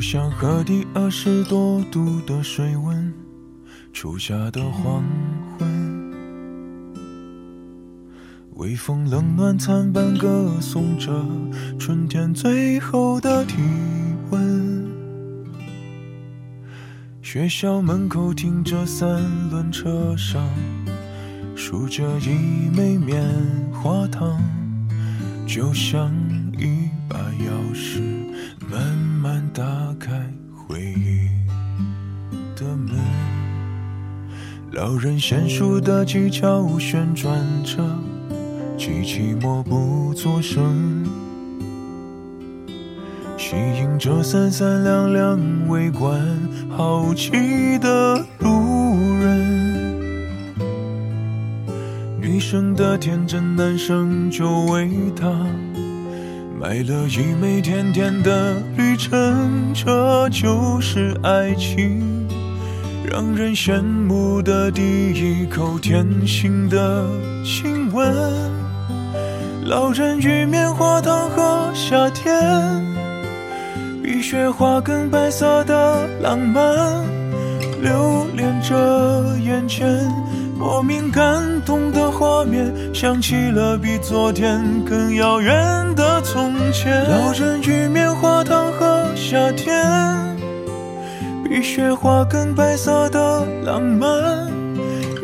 就像河底二十多度的水温，初夏的黄昏，微风冷暖参半，歌颂着春天最后的体温。学校门口停着三轮车上，数着一枚棉花糖，就像一把钥匙，老人娴熟的技巧旋转着，机器默不作声，吸引着三三两两围观好奇的路人。女生的天真，男生就为她。买了一枚甜甜的旅程，这就是爱情，让人羡慕的第一口甜心的亲吻。老人与棉花糖和夏天，比雪花更白色的浪漫，留恋着眼前。莫名感动的画面，想起了比昨天更遥远的从前。老人与棉花糖和夏天，比雪花更白色的浪漫。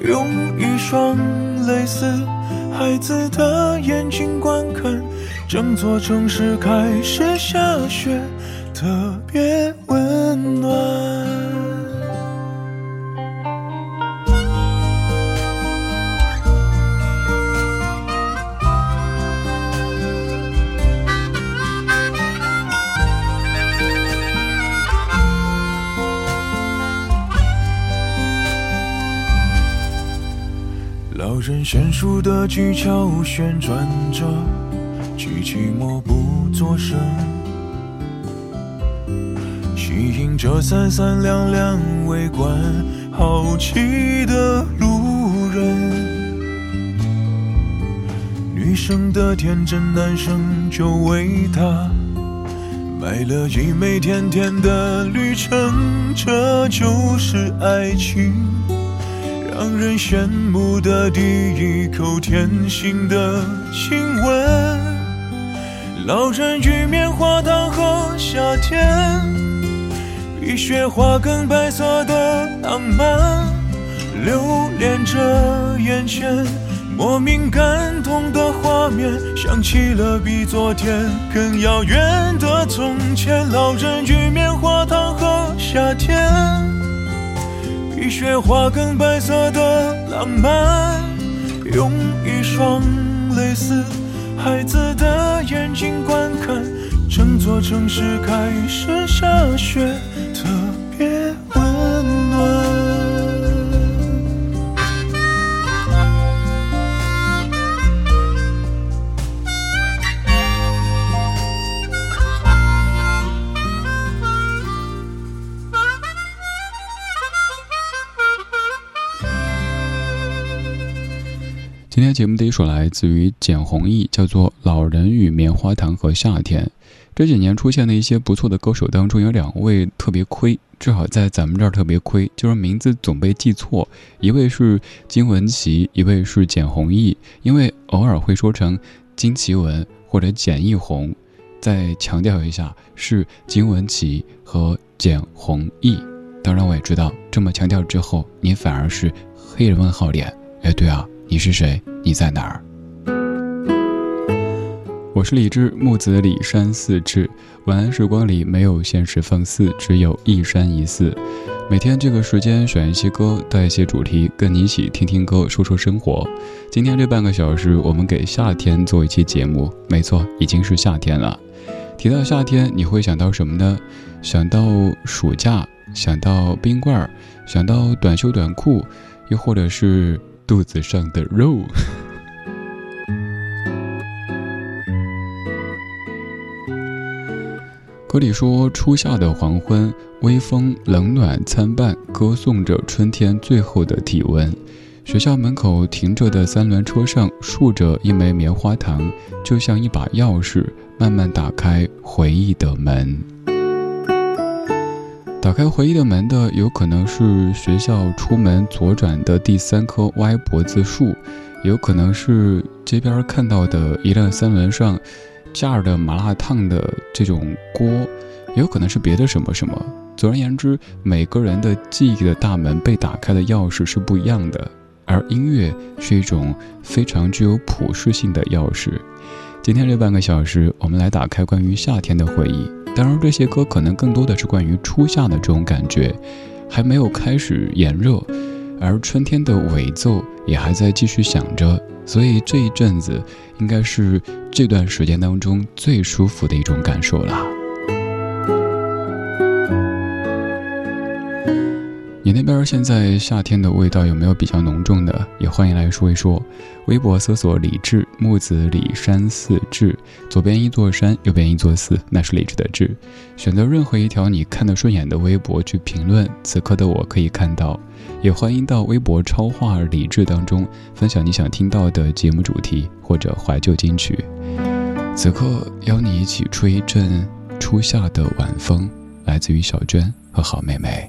用一双类似孩子的眼睛观看，整座城市开始下雪，特别温暖。人娴熟的技巧旋转着，机器默不作声，吸引着三三两两围观好奇的路人。女生的天真，男生就为她买了一枚甜甜的旅程，这就是爱情。让人羡慕的第一口甜心的亲吻，老人与棉花糖和夏天，比雪花更白色的浪漫，留恋着眼前莫名感动的画面，想起了比昨天更遥远的从前，老人与棉花糖和夏天。比雪花更白色的浪漫，用一双类似孩子的眼睛观看，整座城市开始下雪，今天节目的一首来自于简弘毅，叫做《老人与棉花糖和夏天》。这几年出现的一些不错的歌手当中，有两位特别亏，至少在咱们这儿特别亏，就是名字总被记错。一位是金文岐，一位是简弘毅，因为偶尔会说成金奇文或者简艺红。再强调一下，是金文岐和简弘毅。当然，我也知道这么强调之后，你反而是黑人问号脸。哎，对啊。你是谁？你在哪儿？我是李志，木子李山寺志。晚安时光里没有现实放肆，只有一山一寺。每天这个时间选一些歌，带一些主题，跟你一起听听歌，说说生活。今天这半个小时，我们给夏天做一期节目。没错，已经是夏天了。提到夏天，你会想到什么呢？想到暑假，想到冰棍儿，想到短袖短裤，又或者是肚子上的肉。歌里说：“初夏的黄昏，微风冷暖参半，歌颂着春天最后的体温。学校门口停着的三轮车上，竖着一枚棉花糖，就像一把钥匙，慢慢打开回忆的门。打开回忆的门的，有可能是学校出门左转的第三棵歪脖子树，有可能是街边看到的一辆三轮上。”架的麻辣烫的这种锅，也有可能是别的什么什么。总而言之，每个人的记忆的大门被打开的钥匙是不一样的，而音乐是一种非常具有普适性的钥匙。今天这半个小时，我们来打开关于夏天的回忆。当然，这些歌可能更多的是关于初夏的这种感觉，还没有开始炎热，而春天的尾奏也还在继续响着。所以这一阵子，应该是这段时间当中最舒服的一种感受了。你那边现在夏天的味道有没有比较浓重的？也欢迎来说一说。微博搜索“李志木子李山寺志”，左边一座山，右边一座寺，那是李志的志。选择任何一条你看得顺眼的微博去评论，此刻的我可以看到。也欢迎到微博超话李志当中分享你想听到的节目主题或者怀旧金曲。此刻邀你一起吹一阵初夏的晚风，来自于小娟和好妹妹。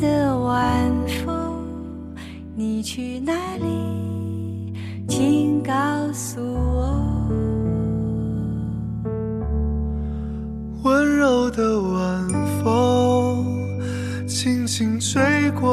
的晚风，你去哪里？请告诉我。温柔的晚风，轻轻吹过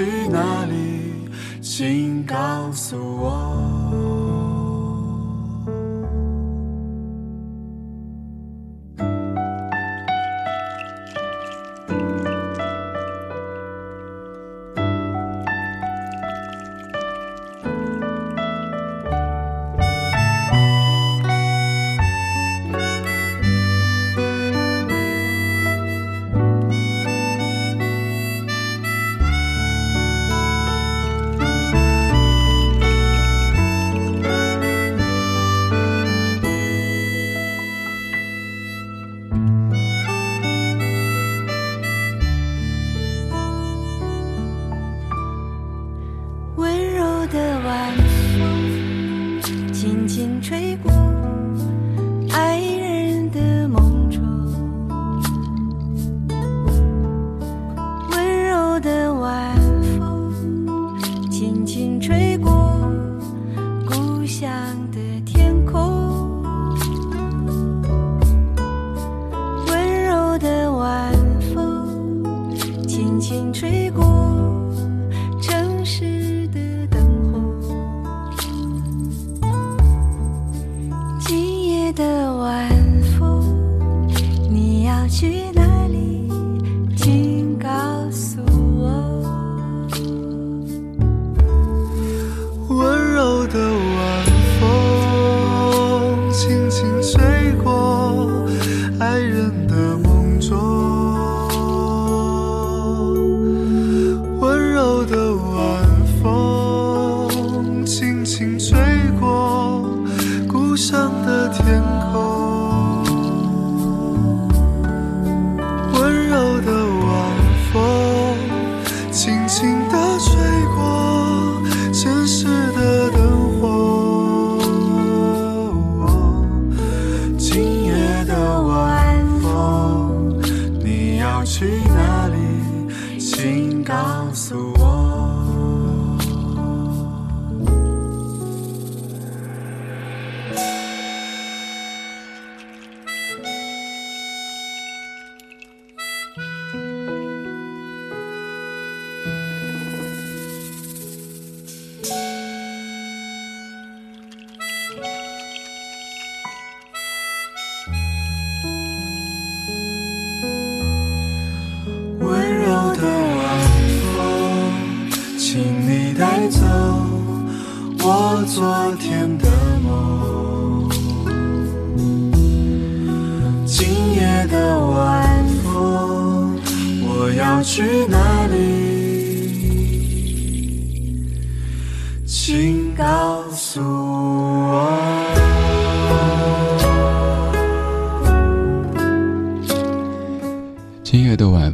去哪里？请告诉我。的晚风轻轻吹过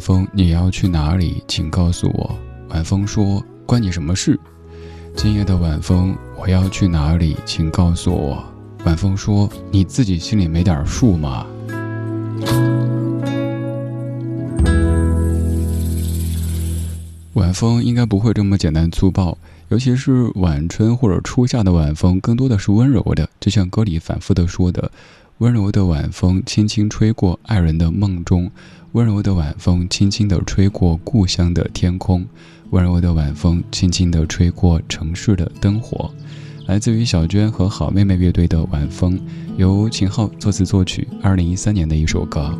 风，你要去哪里？请告诉我。晚风说：“关你什么事？”今夜的晚风，我要去哪里？请告诉我。晚风说：“你自己心里没点数吗？”晚风应该不会这么简单粗暴，尤其是晚春或者初夏的晚风，更多的是温柔的，就像歌里反复的说的：“温柔的晚风轻轻吹过爱人的梦中，温柔的晚风轻轻地吹过故乡的天空。”温柔的晚风，轻轻地吹过城市的灯火，来自于小娟和好妹妹乐队的《晚风》，由秦昊作词作曲，二零一三年的一首歌。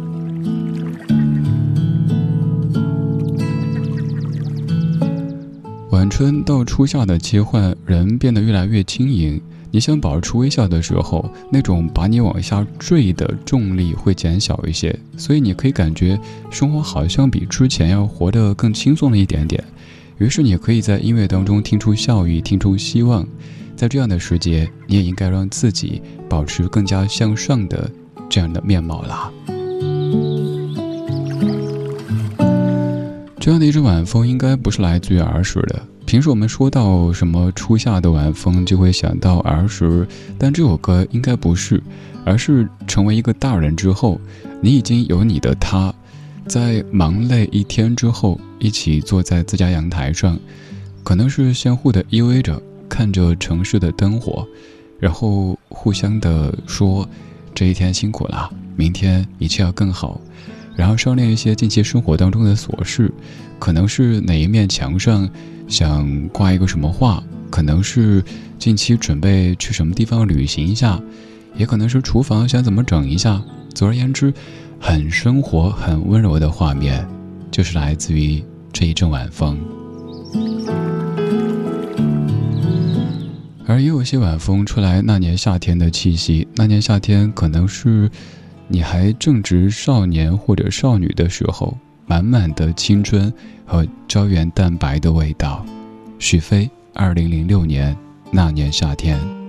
晚春到初夏的切换，人变得越来越轻盈。你想保持微笑的时候，那种把你往下坠的重力会减小一些，所以你可以感觉生活好像比之前要活得更轻松了一点点。于是你可以在音乐当中听出笑意，听出希望。在这样的时节，你也应该让自己保持更加向上的这样的面貌啦。这样的一阵晚风，应该不是来自于儿时的。平时我们说到什么初夏的晚风，就会想到儿时，但这首歌应该不是，而是成为一个大人之后，你已经有你的他。在忙累一天之后，一起坐在自家阳台上，可能是相互的依偎着，看着城市的灯火，然后互相的说：“这一天辛苦了，明天一切要更好。”然后商量一些近期生活当中的琐事，可能是哪一面墙上想挂一个什么画，可能是近期准备去什么地方旅行一下，也可能是厨房想怎么整一下。总而言之。很生活、很温柔的画面，就是来自于这一阵晚风。而也有些晚风出来，那年夏天的气息。那年夏天，可能是你还正值少年或者少女的时候，满满的青春和胶原蛋白的味道。许飞，二零零六年那年夏天。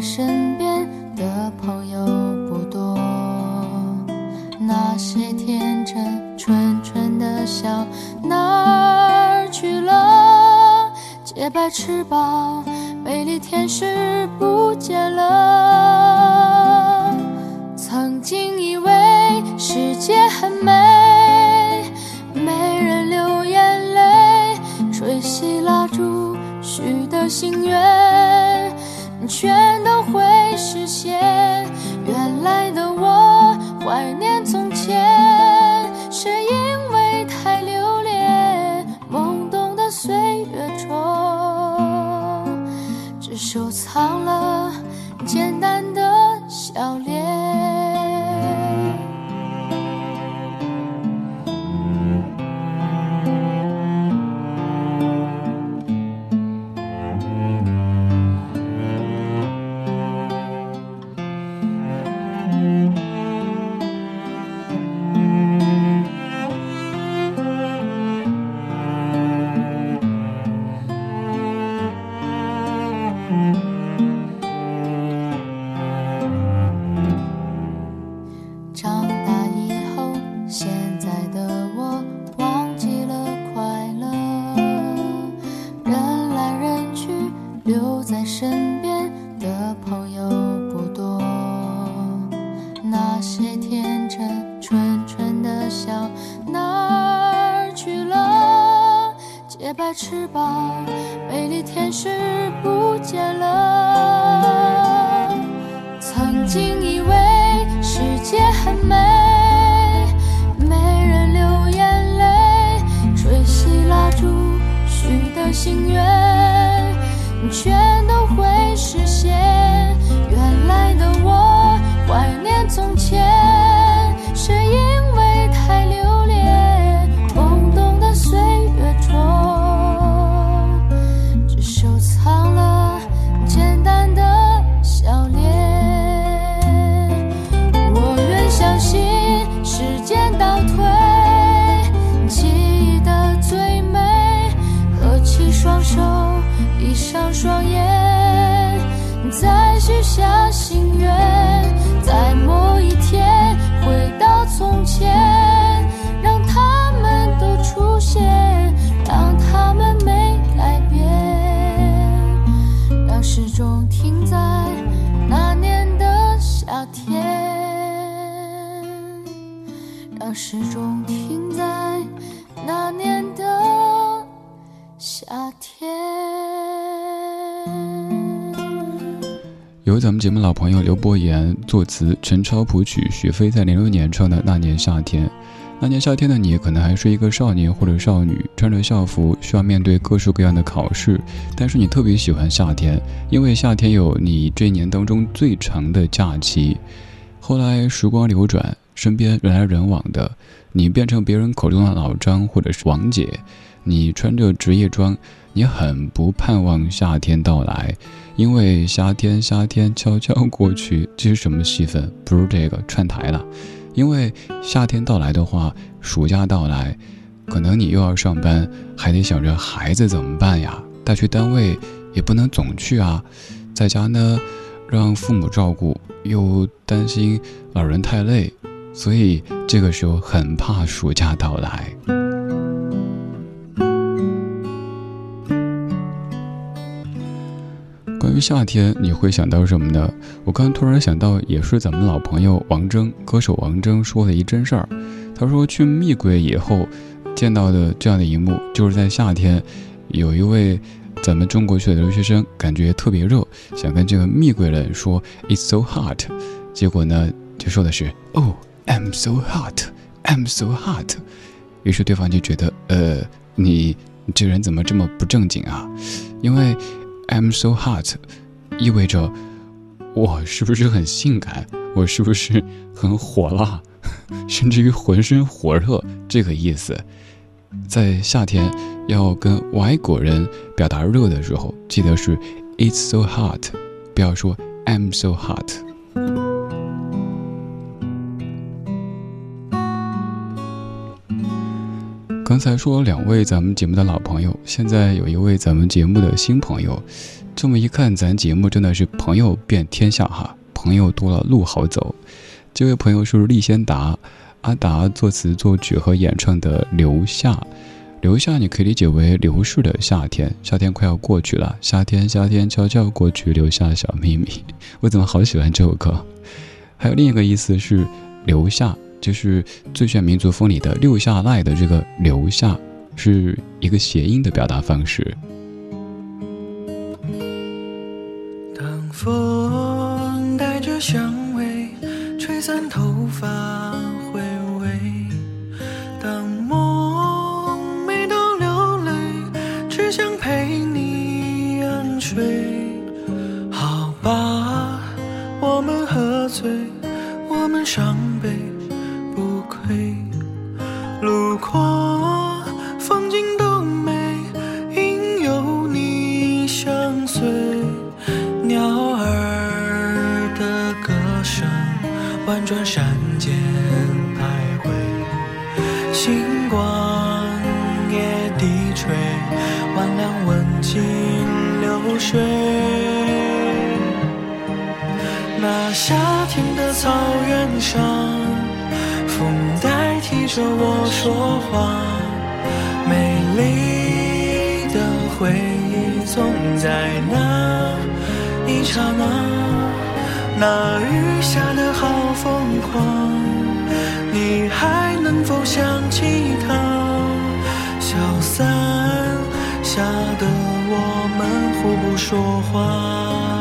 身忘了。由咱们节目老朋友刘伯言作词，陈超谱曲，许飞在零六年唱的《那年夏天》。那年夏天的你，可能还是一个少年或者少女，穿着校服，需要面对各式各样的考试。但是你特别喜欢夏天，因为夏天有你这一年当中最长的假期。后来时光流转，身边人来人往的，你变成别人口中的老张或者是王姐，你穿着职业装，你很不盼望夏天到来。因为夏天，夏天悄悄过去，这是什么戏份？不是这个串台了。因为夏天到来的话，暑假到来，可能你又要上班，还得想着孩子怎么办呀？带去单位也不能总去啊，在家呢，让父母照顾，又担心老人太累，所以这个时候很怕暑假到来。夏天，你会想到什么呢？我刚突然想到，也是咱们老朋友王铮，歌手王铮说的一真事儿。他说去密柜以后见到的这样的一幕，就是在夏天，有一位咱们中国去的留学生，感觉特别热，想跟这个蜜柜人说 "It's so hot"，结果呢，就说的是 "Oh, I'm so hot, I'm so hot"，于是对方就觉得，呃，你这人怎么这么不正经啊？因为 I'm so hot，意味着我是不是很性感？我是不是很火辣？甚至于浑身火热这个意思。在夏天要跟外国人表达热的时候，记得是 It's so hot，不要说 I'm so hot。刚才说两位咱们节目的老朋友，现在有一位咱们节目的新朋友。这么一看，咱节目真的是朋友遍天下哈，朋友多了路好走。这位朋友是厉先达，阿达作词作曲和演唱的《留下》。留下，你可以理解为流逝的夏天，夏天快要过去了，夏天夏天悄悄过去，留下小秘密。我怎么好喜欢这首歌？还有另一个意思是留下。就是最炫民族风里的留下来的这个留下，是一个谐音的表达方式。当风带着香味吹散头发星光也低垂，万两问尽流水。那夏天的草原上，风代替着我说话，美丽的回忆总在那一刹那。那雨下的好疯狂，你还。能否想起他？小三下的我们互不说话。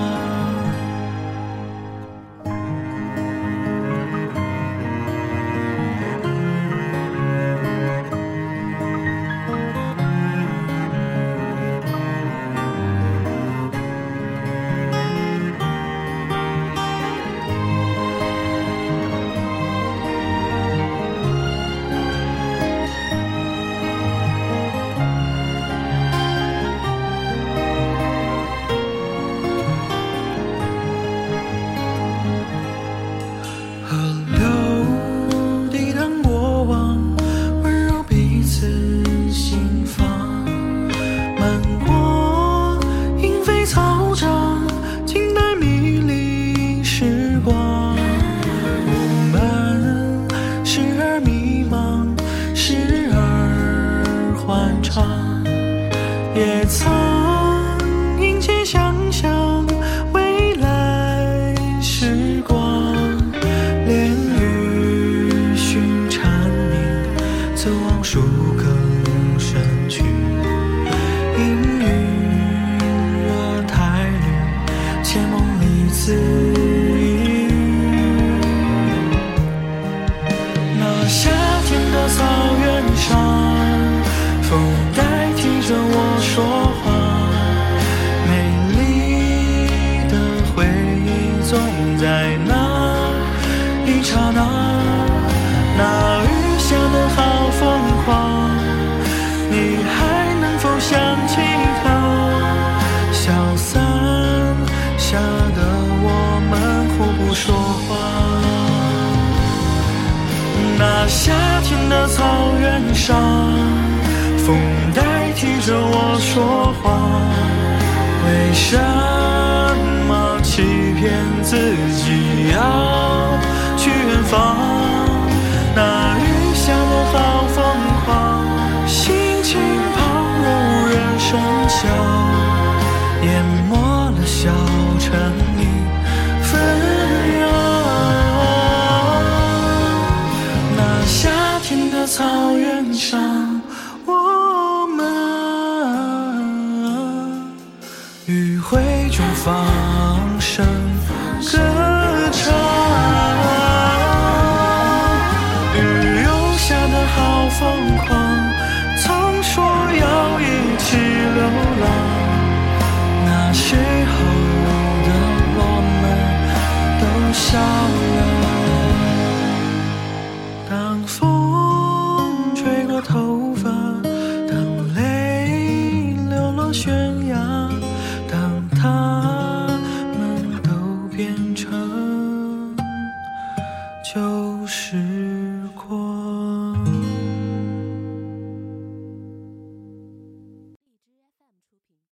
也曾那夏天的草原上风代替着我说话。为什么欺骗自己要去远方？会中方生。